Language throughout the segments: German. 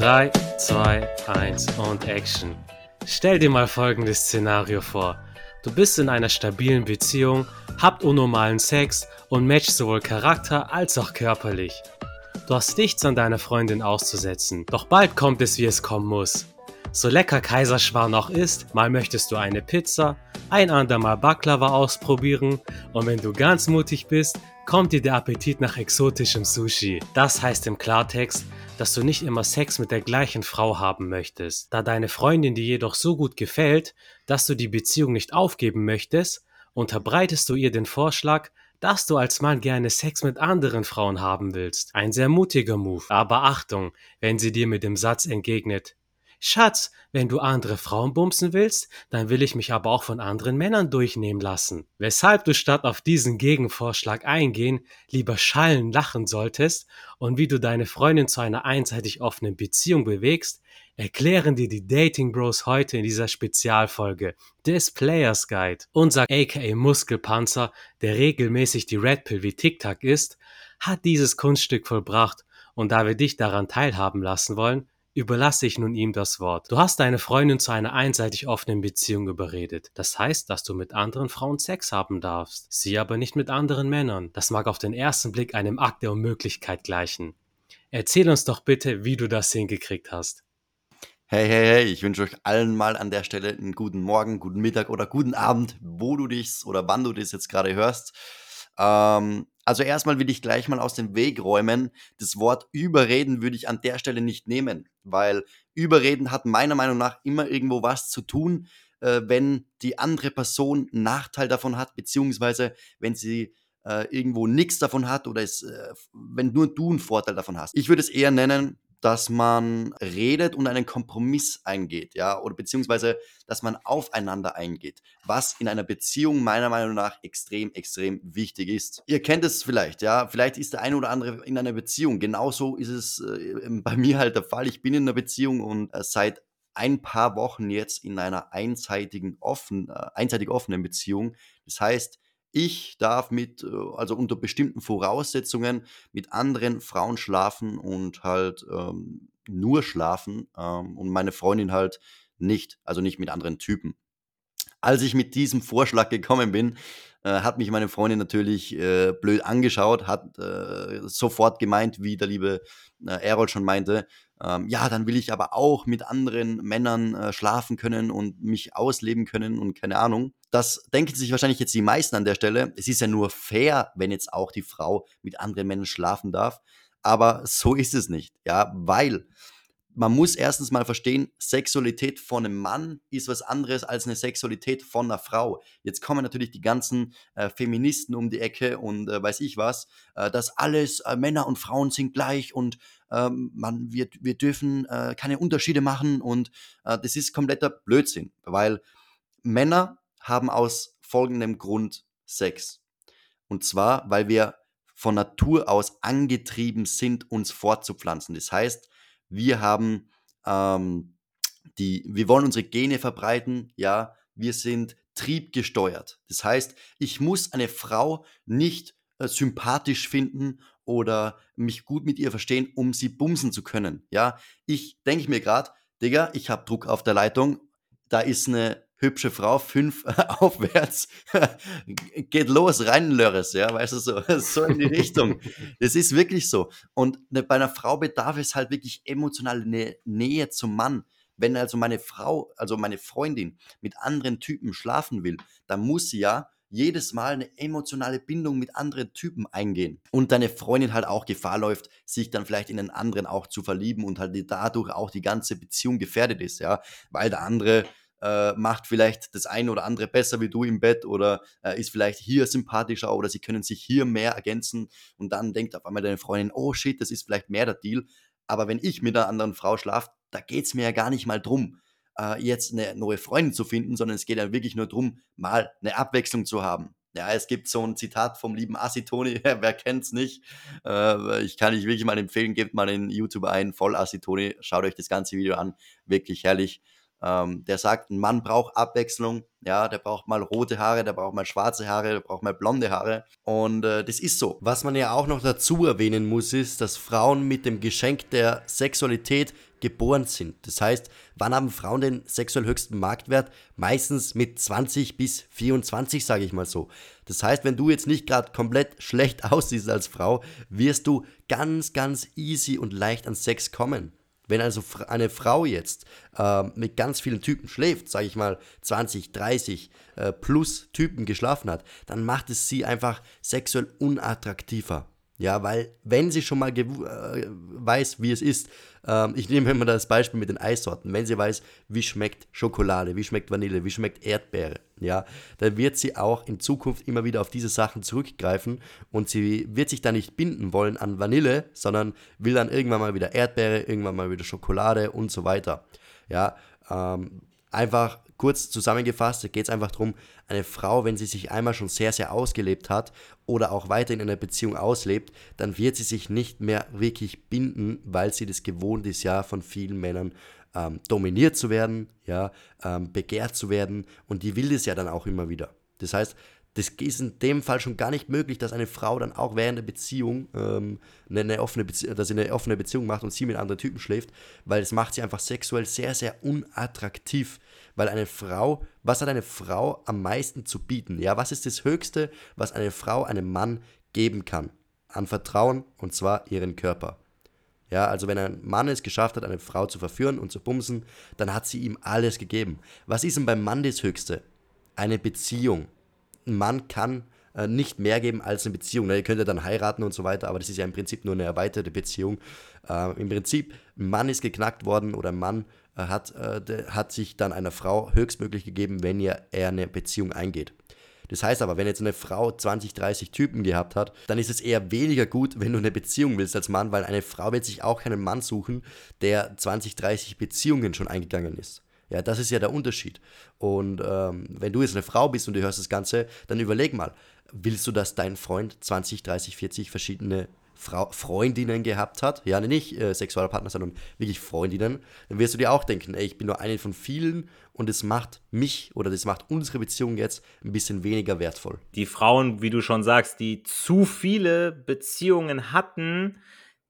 3, 2, 1 und Action. Stell dir mal folgendes Szenario vor. Du bist in einer stabilen Beziehung, habt unnormalen Sex und matcht sowohl Charakter als auch körperlich. Du hast nichts an deiner Freundin auszusetzen, doch bald kommt es, wie es kommen muss. So lecker Kaiserschwan auch ist, mal möchtest du eine Pizza, ein andermal Baklava ausprobieren und wenn du ganz mutig bist, kommt dir der Appetit nach exotischem Sushi. Das heißt im Klartext, dass du nicht immer Sex mit der gleichen Frau haben möchtest. Da deine Freundin dir jedoch so gut gefällt, dass du die Beziehung nicht aufgeben möchtest, unterbreitest du ihr den Vorschlag, dass du als Mann gerne Sex mit anderen Frauen haben willst. Ein sehr mutiger Move. Aber Achtung, wenn sie dir mit dem Satz entgegnet, Schatz, wenn du andere Frauen bumsen willst, dann will ich mich aber auch von anderen Männern durchnehmen lassen. Weshalb du statt auf diesen Gegenvorschlag eingehen, lieber schallen lachen solltest und wie du deine Freundin zu einer einseitig offenen Beziehung bewegst, erklären dir die Dating Bros heute in dieser Spezialfolge des Players Guide. Unser aka Muskelpanzer, der regelmäßig die Red Pill wie Tic Tac ist, hat dieses Kunststück vollbracht und da wir dich daran teilhaben lassen wollen, überlasse ich nun ihm das Wort. Du hast deine Freundin zu einer einseitig offenen Beziehung überredet. Das heißt, dass du mit anderen Frauen Sex haben darfst. Sie aber nicht mit anderen Männern. Das mag auf den ersten Blick einem Akt der Unmöglichkeit gleichen. Erzähl uns doch bitte, wie du das hingekriegt hast. Hey, hey, hey, ich wünsche euch allen mal an der Stelle einen guten Morgen, guten Mittag oder guten Abend, wo du dich oder wann du das jetzt gerade hörst. Ähm, also erstmal will ich gleich mal aus dem Weg räumen. Das Wort überreden würde ich an der Stelle nicht nehmen, weil überreden hat meiner Meinung nach immer irgendwo was zu tun, äh, wenn die andere Person Nachteil davon hat, beziehungsweise wenn sie äh, irgendwo nichts davon hat oder es, äh, wenn nur du einen Vorteil davon hast. Ich würde es eher nennen, dass man redet und einen Kompromiss eingeht, ja, oder beziehungsweise, dass man aufeinander eingeht, was in einer Beziehung meiner Meinung nach extrem, extrem wichtig ist. Ihr kennt es vielleicht, ja, vielleicht ist der eine oder andere in einer Beziehung. Genauso ist es äh, bei mir halt der Fall. Ich bin in einer Beziehung und äh, seit ein paar Wochen jetzt in einer einseitigen offen, äh, einseitig offenen Beziehung. Das heißt, ich darf mit, äh, also unter bestimmten Voraussetzungen mit anderen Frauen schlafen und halt ähm, nur schlafen ähm, und meine Freundin halt nicht, also nicht mit anderen Typen. Als ich mit diesem Vorschlag gekommen bin, äh, hat mich meine Freundin natürlich äh, blöd angeschaut, hat äh, sofort gemeint, wie der liebe äh, Errol schon meinte, ähm, ja, dann will ich aber auch mit anderen Männern äh, schlafen können und mich ausleben können und keine Ahnung. Das denken sich wahrscheinlich jetzt die meisten an der Stelle. Es ist ja nur fair, wenn jetzt auch die Frau mit anderen Männern schlafen darf. Aber so ist es nicht, ja, weil man muss erstens mal verstehen, Sexualität von einem Mann ist was anderes als eine Sexualität von einer Frau. Jetzt kommen natürlich die ganzen äh, Feministen um die Ecke und äh, weiß ich was, äh, dass alles äh, Männer und Frauen sind gleich und ähm, man, wir, wir dürfen äh, keine Unterschiede machen und äh, das ist kompletter Blödsinn, weil Männer haben aus folgendem Grund Sex. Und zwar, weil wir von Natur aus angetrieben sind, uns fortzupflanzen. Das heißt, wir haben ähm, die, wir wollen unsere Gene verbreiten, ja, wir sind triebgesteuert. Das heißt, ich muss eine Frau nicht äh, sympathisch finden oder mich gut mit ihr verstehen, um sie bumsen zu können. Ja, ich denke mir gerade, Digga, ich habe Druck auf der Leitung, da ist eine hübsche Frau, fünf aufwärts, geht los, rein Lörres, ja, weißt du, so, so in die Richtung. Das ist wirklich so. Und ne, bei einer Frau bedarf es halt wirklich emotionale Nä Nähe zum Mann. Wenn also meine Frau, also meine Freundin mit anderen Typen schlafen will, dann muss sie ja jedes Mal eine emotionale Bindung mit anderen Typen eingehen. Und deine Freundin halt auch Gefahr läuft, sich dann vielleicht in einen anderen auch zu verlieben und halt dadurch auch die ganze Beziehung gefährdet ist, ja, weil der andere äh, macht vielleicht das eine oder andere besser wie du im Bett oder äh, ist vielleicht hier sympathischer oder sie können sich hier mehr ergänzen und dann denkt auf einmal deine Freundin, oh shit, das ist vielleicht mehr der Deal. Aber wenn ich mit einer anderen Frau schlafe, da geht es mir ja gar nicht mal drum, äh, jetzt eine neue Freundin zu finden, sondern es geht ja wirklich nur drum, mal eine Abwechslung zu haben. Ja, es gibt so ein Zitat vom lieben Asitoni, wer kennt's nicht? Äh, ich kann euch wirklich mal empfehlen, gebt mal in YouTube ein, voll Asitoni, schaut euch das ganze Video an, wirklich herrlich. Ähm, der sagt, ein Mann braucht Abwechslung, ja, der braucht mal rote Haare, der braucht mal schwarze Haare, der braucht mal blonde Haare. Und äh, das ist so. Was man ja auch noch dazu erwähnen muss, ist, dass Frauen mit dem Geschenk der Sexualität geboren sind. Das heißt, wann haben Frauen den sexuell höchsten Marktwert? Meistens mit 20 bis 24, sage ich mal so. Das heißt, wenn du jetzt nicht gerade komplett schlecht aussiehst als Frau, wirst du ganz, ganz easy und leicht an Sex kommen. Wenn also eine Frau jetzt äh, mit ganz vielen Typen schläft, sage ich mal 20, 30 äh, plus Typen geschlafen hat, dann macht es sie einfach sexuell unattraktiver. Ja, weil wenn sie schon mal äh, weiß, wie es ist, ähm, ich nehme immer das Beispiel mit den Eissorten, wenn sie weiß, wie schmeckt Schokolade, wie schmeckt Vanille, wie schmeckt Erdbeere, ja, dann wird sie auch in Zukunft immer wieder auf diese Sachen zurückgreifen und sie wird sich da nicht binden wollen an Vanille, sondern will dann irgendwann mal wieder Erdbeere, irgendwann mal wieder Schokolade und so weiter. Ja, ähm, einfach kurz zusammengefasst, da geht es einfach darum, eine Frau, wenn sie sich einmal schon sehr, sehr ausgelebt hat oder auch weiter in einer Beziehung auslebt, dann wird sie sich nicht mehr wirklich binden, weil sie das gewohnt ist, ja, von vielen Männern ähm, dominiert zu werden, ja, ähm, begehrt zu werden und die will das ja dann auch immer wieder. Das heißt, das ist in dem Fall schon gar nicht möglich, dass eine Frau dann auch während der Beziehung ähm, eine, offene Bezie dass sie eine offene Beziehung macht und sie mit anderen Typen schläft, weil es macht sie einfach sexuell sehr, sehr unattraktiv. Weil eine Frau, was hat eine Frau am meisten zu bieten? Ja, was ist das Höchste, was eine Frau einem Mann geben kann? An Vertrauen und zwar ihren Körper. Ja, also wenn ein Mann es geschafft hat, eine Frau zu verführen und zu bumsen, dann hat sie ihm alles gegeben. Was ist denn beim Mann das Höchste? Eine Beziehung ein Mann kann äh, nicht mehr geben als eine Beziehung. Ne? Ihr könnt ja dann heiraten und so weiter, aber das ist ja im Prinzip nur eine erweiterte Beziehung. Äh, Im Prinzip, ein Mann ist geknackt worden oder ein Mann äh, hat, äh, hat sich dann einer Frau höchstmöglich gegeben, wenn ihr, er eine Beziehung eingeht. Das heißt aber, wenn jetzt eine Frau 20, 30 Typen gehabt hat, dann ist es eher weniger gut, wenn du eine Beziehung willst als Mann, weil eine Frau wird sich auch keinen Mann suchen, der 20, 30 Beziehungen schon eingegangen ist. Ja, das ist ja der Unterschied. Und ähm, wenn du jetzt eine Frau bist und du hörst das Ganze, dann überleg mal, willst du, dass dein Freund 20, 30, 40 verschiedene Frau, Freundinnen gehabt hat, ja nicht äh, Sexualpartner, sondern wirklich Freundinnen, dann wirst du dir auch denken, ey, ich bin nur eine von vielen und es macht mich oder das macht unsere Beziehung jetzt ein bisschen weniger wertvoll. Die Frauen, wie du schon sagst, die zu viele Beziehungen hatten,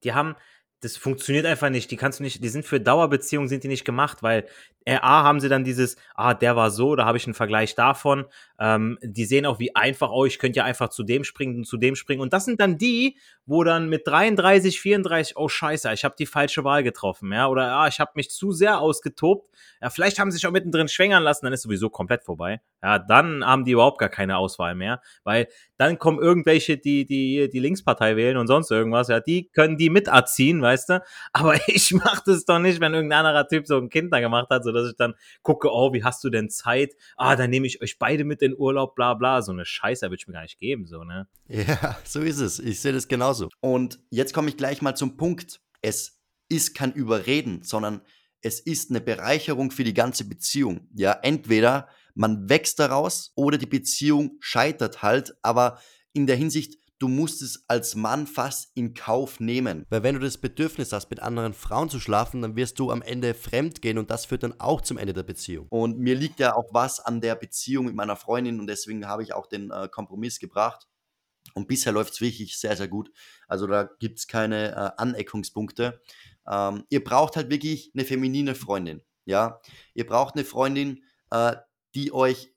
die haben, das funktioniert einfach nicht. Die kannst du nicht, die sind für Dauerbeziehungen sind die nicht gemacht, weil A haben sie dann dieses, ah, der war so, da habe ich einen Vergleich davon. Ähm, die sehen auch, wie einfach, oh, ich könnte ja einfach zu dem springen und zu dem springen. Und das sind dann die, wo dann mit 33, 34, oh scheiße, ich habe die falsche Wahl getroffen, ja, oder ah, ich habe mich zu sehr ausgetobt. Ja, vielleicht haben sie sich auch mittendrin schwängern lassen, dann ist sowieso komplett vorbei. Ja, dann haben die überhaupt gar keine Auswahl mehr, weil dann kommen irgendwelche, die die die Linkspartei wählen und sonst irgendwas, ja, die können die miterziehen, weißt du? Aber ich mach das doch nicht, wenn irgendein anderer Typ so ein Kind da gemacht hat, so dass ich dann gucke, oh, wie hast du denn Zeit? Ah, dann nehme ich euch beide mit in Urlaub, bla bla. So eine Scheiße würde ich mir gar nicht geben, so, ne? Ja, so ist es. Ich sehe das genauso. Und jetzt komme ich gleich mal zum Punkt. Es ist kein Überreden, sondern es ist eine Bereicherung für die ganze Beziehung. Ja, entweder man wächst daraus oder die Beziehung scheitert halt, aber in der Hinsicht, du musst es als Mann fast in Kauf nehmen. Weil wenn du das Bedürfnis hast, mit anderen Frauen zu schlafen, dann wirst du am Ende fremd gehen und das führt dann auch zum Ende der Beziehung. Und mir liegt ja auch was an der Beziehung mit meiner Freundin und deswegen habe ich auch den äh, Kompromiss gebracht. Und bisher läuft es wirklich sehr, sehr gut. Also da gibt es keine äh, Aneckungspunkte. Ähm, ihr braucht halt wirklich eine feminine Freundin. Ja, ihr braucht eine Freundin, äh, die euch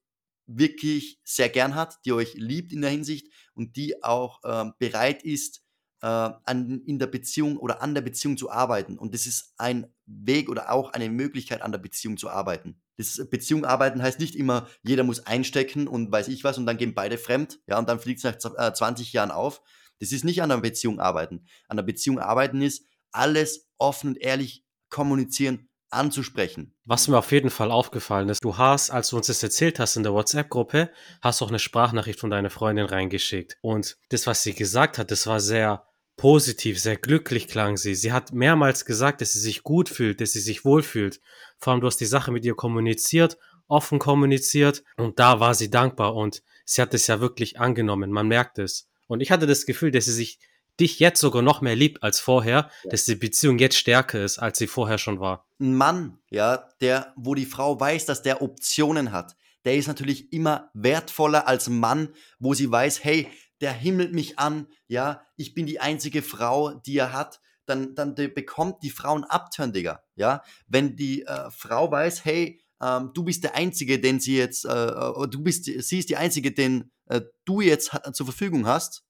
wirklich sehr gern hat, die euch liebt in der Hinsicht und die auch äh, bereit ist, äh, an, in der Beziehung oder an der Beziehung zu arbeiten. Und das ist ein Weg oder auch eine Möglichkeit, an der Beziehung zu arbeiten. Das Beziehung arbeiten heißt nicht immer, jeder muss einstecken und weiß ich was und dann gehen beide fremd, ja, und dann fliegt es nach äh, 20 Jahren auf. Das ist nicht an der Beziehung arbeiten. An der Beziehung arbeiten ist, alles offen und ehrlich kommunizieren, anzusprechen. Was mir auf jeden Fall aufgefallen ist, du hast, als du uns das erzählt hast in der WhatsApp-Gruppe, hast auch eine Sprachnachricht von deiner Freundin reingeschickt. Und das, was sie gesagt hat, das war sehr positiv, sehr glücklich klang sie. Sie hat mehrmals gesagt, dass sie sich gut fühlt, dass sie sich wohlfühlt. Vor allem, du hast die Sache mit ihr kommuniziert, offen kommuniziert und da war sie dankbar und sie hat es ja wirklich angenommen. Man merkt es. Und ich hatte das Gefühl, dass sie sich dich jetzt sogar noch mehr liebt als vorher, ja. dass die Beziehung jetzt stärker ist, als sie vorher schon war. Ein Mann, ja, der, wo die Frau weiß, dass der Optionen hat, der ist natürlich immer wertvoller als ein Mann, wo sie weiß, hey, der himmelt mich an, ja, ich bin die einzige Frau, die er hat, dann, dann bekommt die Frau einen Upturn, Digga, ja. Wenn die äh, Frau weiß, hey, ähm, du bist der Einzige, den sie jetzt, äh, äh du bist, sie ist die Einzige, den äh, du jetzt zur Verfügung hast,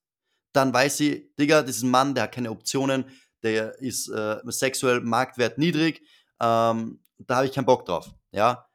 dann weiß sie, Digga, das ist ein Mann, der hat keine Optionen, der ist äh, sexuell Marktwert niedrig, ähm, da habe ich keinen Bock drauf, ja.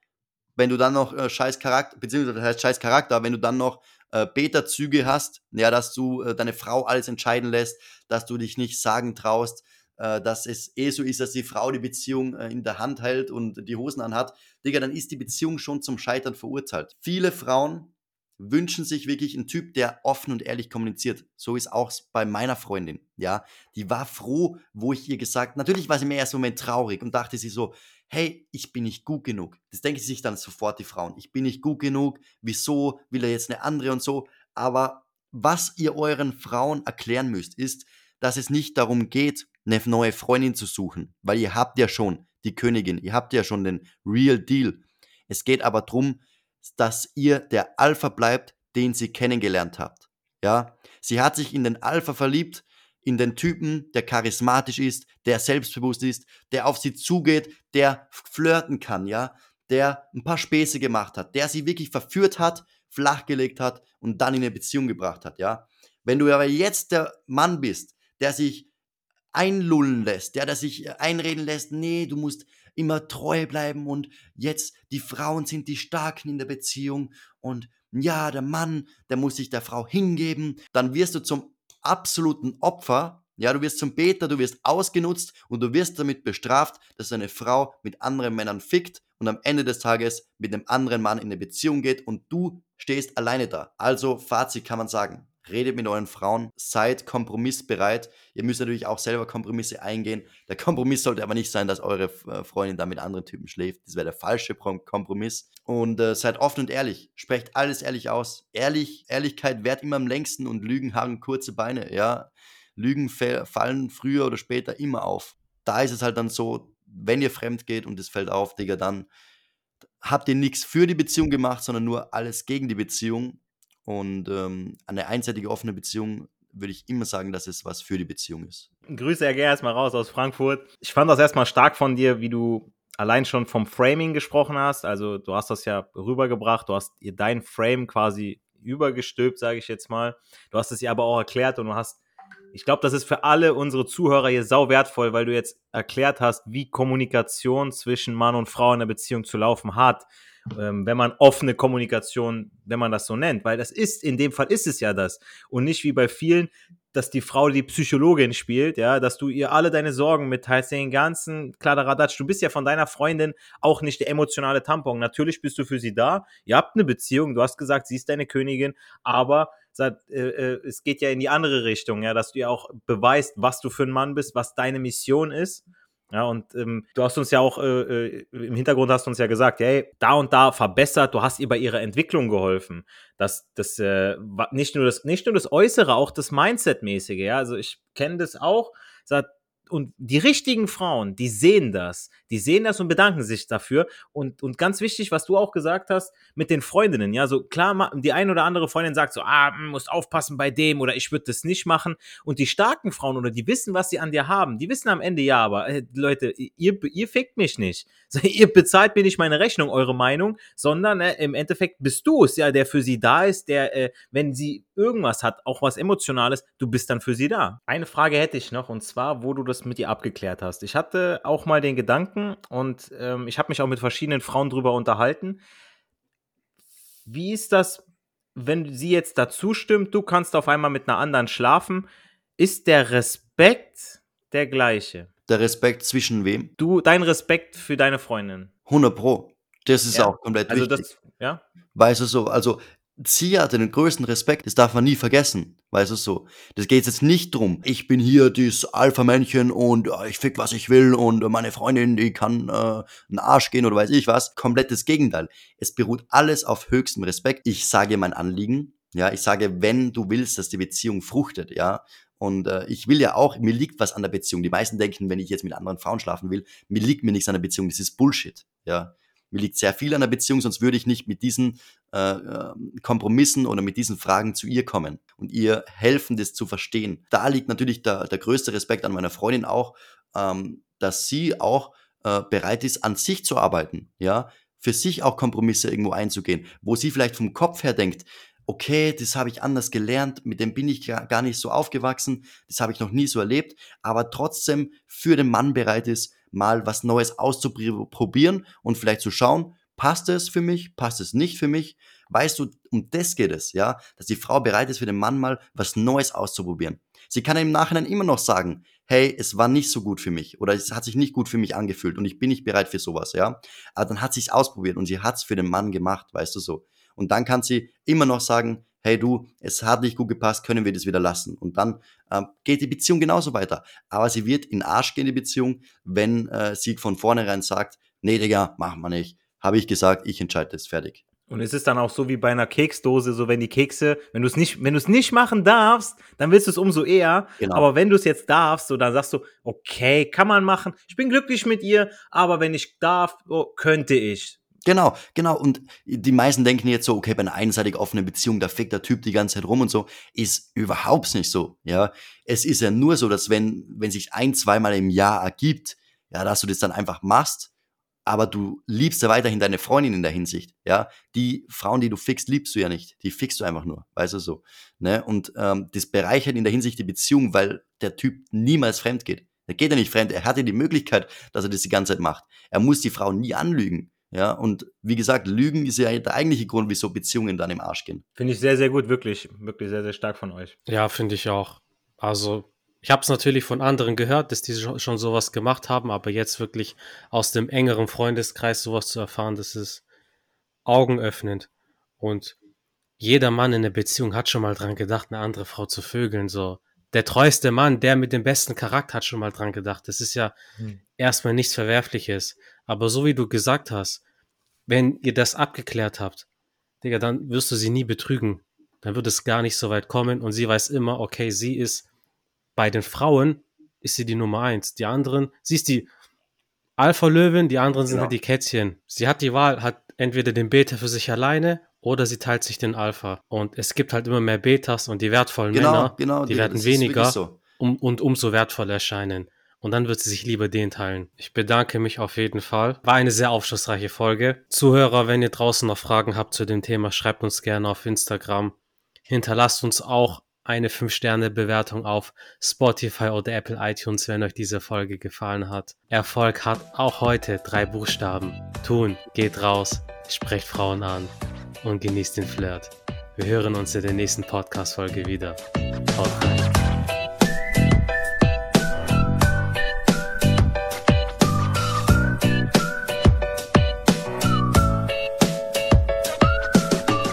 Wenn du dann noch äh, scheiß Charakter, beziehungsweise das heißt scheiß Charakter, wenn du dann noch äh, Beta-Züge hast, ja, dass du äh, deine Frau alles entscheiden lässt, dass du dich nicht sagen traust, äh, dass es eh so ist, dass die Frau die Beziehung äh, in der Hand hält und die Hosen anhat, Digga, dann ist die Beziehung schon zum Scheitern verurteilt. Viele Frauen wünschen sich wirklich einen Typ, der offen und ehrlich kommuniziert. So ist auch bei meiner Freundin, ja. Die war froh, wo ich ihr gesagt, natürlich war sie im ersten Moment traurig und dachte sie so, hey, ich bin nicht gut genug. Das denken sich dann sofort die Frauen. Ich bin nicht gut genug. Wieso will er jetzt eine andere und so? Aber was ihr euren Frauen erklären müsst, ist, dass es nicht darum geht, eine neue Freundin zu suchen, weil ihr habt ja schon die Königin, ihr habt ja schon den Real Deal. Es geht aber darum, dass ihr der Alpha bleibt, den sie kennengelernt habt. Ja, sie hat sich in den Alpha verliebt, in den Typen, der charismatisch ist, der selbstbewusst ist, der auf sie zugeht, der flirten kann, ja, der ein paar Späße gemacht hat, der sie wirklich verführt hat, flachgelegt hat und dann in eine Beziehung gebracht hat, ja. Wenn du aber jetzt der Mann bist, der sich einlullen lässt, ja, der sich einreden lässt, nee, du musst immer treu bleiben und jetzt die Frauen sind die Starken in der Beziehung und ja, der Mann, der muss sich der Frau hingeben, dann wirst du zum absoluten Opfer, ja, du wirst zum Beter, du wirst ausgenutzt und du wirst damit bestraft, dass eine Frau mit anderen Männern fickt und am Ende des Tages mit einem anderen Mann in eine Beziehung geht und du stehst alleine da. Also Fazit kann man sagen, redet mit euren Frauen, seid kompromissbereit. Ihr müsst natürlich auch selber Kompromisse eingehen. Der Kompromiss sollte aber nicht sein, dass eure äh, Freundin da mit anderen Typen schläft. Das wäre der falsche Kompromiss. Und äh, seid offen und ehrlich. Sprecht alles ehrlich aus. Ehrlich, Ehrlichkeit währt immer am längsten und Lügen haben kurze Beine. Ja, Lügen fallen früher oder später immer auf. Da ist es halt dann so, wenn ihr fremd geht und es fällt auf, Digga, dann habt ihr nichts für die Beziehung gemacht, sondern nur alles gegen die Beziehung und ähm, eine einseitige offene Beziehung würde ich immer sagen, dass es was für die Beziehung ist. Grüße, Herr Ger, erstmal raus aus Frankfurt. Ich fand das erstmal stark von dir, wie du allein schon vom Framing gesprochen hast. Also du hast das ja rübergebracht, du hast ihr dein Frame quasi übergestülpt, sage ich jetzt mal. Du hast es ihr aber auch erklärt und du hast, ich glaube, das ist für alle unsere Zuhörer hier sau wertvoll, weil du jetzt erklärt hast, wie Kommunikation zwischen Mann und Frau in der Beziehung zu laufen hat ähm, wenn man offene Kommunikation, wenn man das so nennt, weil das ist, in dem Fall ist es ja das und nicht wie bei vielen, dass die Frau die Psychologin spielt, ja, dass du ihr alle deine Sorgen mitteilst, den ganzen Kladderadatsch. Du bist ja von deiner Freundin auch nicht der emotionale Tampon. Natürlich bist du für sie da. Ihr habt eine Beziehung. Du hast gesagt, sie ist deine Königin, aber äh, äh, es geht ja in die andere Richtung, ja, dass du ja auch beweist, was du für ein Mann bist, was deine Mission ist ja, und ähm, du hast uns ja auch äh, äh, im Hintergrund hast du uns ja gesagt, hey, da und da verbessert, du hast ihr bei ihrer Entwicklung geholfen. Das, das äh, nicht nur das, nicht nur das Äußere, auch das Mindset-mäßige, ja. Also ich kenne das auch. Sagt, und die richtigen Frauen, die sehen das, die sehen das und bedanken sich dafür. Und, und ganz wichtig, was du auch gesagt hast, mit den Freundinnen, ja, so klar, die eine oder andere Freundin sagt so, ah, hm, musst aufpassen bei dem oder ich würde das nicht machen. Und die starken Frauen oder die wissen, was sie an dir haben, die wissen am Ende ja, aber äh, Leute, ihr, ihr fickt mich nicht. ihr bezahlt mir nicht meine Rechnung, eure Meinung, sondern äh, im Endeffekt bist du es ja, der für sie da ist, der, äh, wenn sie irgendwas hat, auch was Emotionales, du bist dann für sie da. Eine Frage hätte ich noch und zwar, wo du das mit ihr abgeklärt hast. Ich hatte auch mal den Gedanken und ähm, ich habe mich auch mit verschiedenen Frauen drüber unterhalten. Wie ist das, wenn sie jetzt dazu stimmt, du kannst auf einmal mit einer anderen schlafen? Ist der Respekt der gleiche? Der Respekt zwischen wem? Du, dein Respekt für deine Freundin. 100 Pro. Das ist ja. auch komplett also wichtig. Das, ja? Weißt du so, also sie hatte den größten Respekt, das darf man nie vergessen. Weißt du so? Das geht jetzt nicht drum, ich bin hier dieses Alpha-Männchen und äh, ich fick, was ich will und meine Freundin, die kann äh, einen Arsch gehen oder weiß ich was. Komplettes Gegenteil. Es beruht alles auf höchstem Respekt. Ich sage mein Anliegen, ja, ich sage, wenn du willst, dass die Beziehung fruchtet, ja, Und äh, ich will ja auch, mir liegt was an der Beziehung. Die meisten denken, wenn ich jetzt mit anderen Frauen schlafen will, mir liegt mir nichts an der Beziehung. Das ist Bullshit. Ja, mir liegt sehr viel an der Beziehung, sonst würde ich nicht mit diesen äh, äh, Kompromissen oder mit diesen Fragen zu ihr kommen und ihr helfen, das zu verstehen. Da liegt natürlich der, der größte Respekt an meiner Freundin auch, ähm, dass sie auch äh, bereit ist, an sich zu arbeiten. Ja, für sich auch Kompromisse irgendwo einzugehen, wo sie vielleicht vom Kopf her denkt, okay, das habe ich anders gelernt, mit dem bin ich gar nicht so aufgewachsen, das habe ich noch nie so erlebt, aber trotzdem für den Mann bereit ist, mal was Neues auszuprobieren und vielleicht zu schauen, passt es für mich, passt es nicht für mich. Weißt du, um das geht es, ja, dass die Frau bereit ist, für den Mann mal was Neues auszuprobieren. Sie kann im Nachhinein immer noch sagen, hey, es war nicht so gut für mich oder es hat sich nicht gut für mich angefühlt und ich bin nicht bereit für sowas, ja. Aber dann hat sie es ausprobiert und sie hat es für den Mann gemacht, weißt du so. Und dann kann sie immer noch sagen, hey du, es hat nicht gut gepasst, können wir das wieder lassen. Und dann äh, geht die Beziehung genauso weiter. Aber sie wird in Arsch gehen, die Beziehung, wenn äh, sie von vornherein sagt, nee, Digga, machen wir nicht. Habe ich gesagt, ich entscheide das, fertig. Und es ist dann auch so wie bei einer Keksdose, so wenn die Kekse, wenn du es nicht, wenn du es nicht machen darfst, dann willst du es umso eher. Genau. Aber wenn du es jetzt darfst, so dann sagst du, okay, kann man machen. Ich bin glücklich mit ihr, aber wenn ich darf, oh, könnte ich. Genau, genau. Und die meisten denken jetzt so, okay, bei einer einseitig offenen Beziehung, da fickt der Typ die ganze Zeit rum und so. Ist überhaupt nicht so, ja. Es ist ja nur so, dass wenn, wenn sich ein, zweimal im Jahr ergibt, ja, dass du das dann einfach machst, aber du liebst ja weiterhin deine Freundin in der Hinsicht, ja. Die Frauen, die du fickst, liebst du ja nicht. Die fickst du einfach nur, weißt du so. Ne? Und ähm, das bereichert in der Hinsicht die Beziehung, weil der Typ niemals fremd geht. Er geht ja nicht fremd, er hat ja die Möglichkeit, dass er das die ganze Zeit macht. Er muss die Frau nie anlügen. Ja, und wie gesagt, Lügen ist ja der eigentliche Grund, wieso Beziehungen dann im Arsch gehen. Finde ich sehr, sehr gut, wirklich, wirklich sehr, sehr stark von euch. Ja, finde ich auch. Also, ich habe es natürlich von anderen gehört, dass die schon, sowas gemacht haben, aber jetzt wirklich aus dem engeren Freundeskreis sowas zu erfahren, das ist augenöffnend. Und jeder Mann in der Beziehung hat schon mal dran gedacht, eine andere Frau zu vögeln. So, der treueste Mann, der mit dem besten Charakter hat schon mal dran gedacht. Das ist ja hm. erstmal nichts Verwerfliches. Aber so wie du gesagt hast, wenn ihr das abgeklärt habt, Digga, dann wirst du sie nie betrügen. Dann wird es gar nicht so weit kommen und sie weiß immer, okay, sie ist bei den Frauen ist sie die Nummer eins. Die anderen, sie ist die Alpha-Löwin, die anderen sind genau. halt die Kätzchen. Sie hat die Wahl, hat entweder den Beta für sich alleine oder sie teilt sich den Alpha. Und es gibt halt immer mehr Betas und die wertvollen genau, Männer, genau, die, die werden weniger so. um, und umso wertvoller erscheinen und dann wird sie sich lieber den teilen. Ich bedanke mich auf jeden Fall. War eine sehr aufschlussreiche Folge. Zuhörer, wenn ihr draußen noch Fragen habt zu dem Thema, schreibt uns gerne auf Instagram. Hinterlasst uns auch eine 5-Sterne-Bewertung auf Spotify oder Apple iTunes, wenn euch diese Folge gefallen hat. Erfolg hat auch heute drei Buchstaben. Tun, geht raus, sprecht Frauen an und genießt den Flirt. Wir hören uns in der nächsten Podcast-Folge wieder. Haut rein.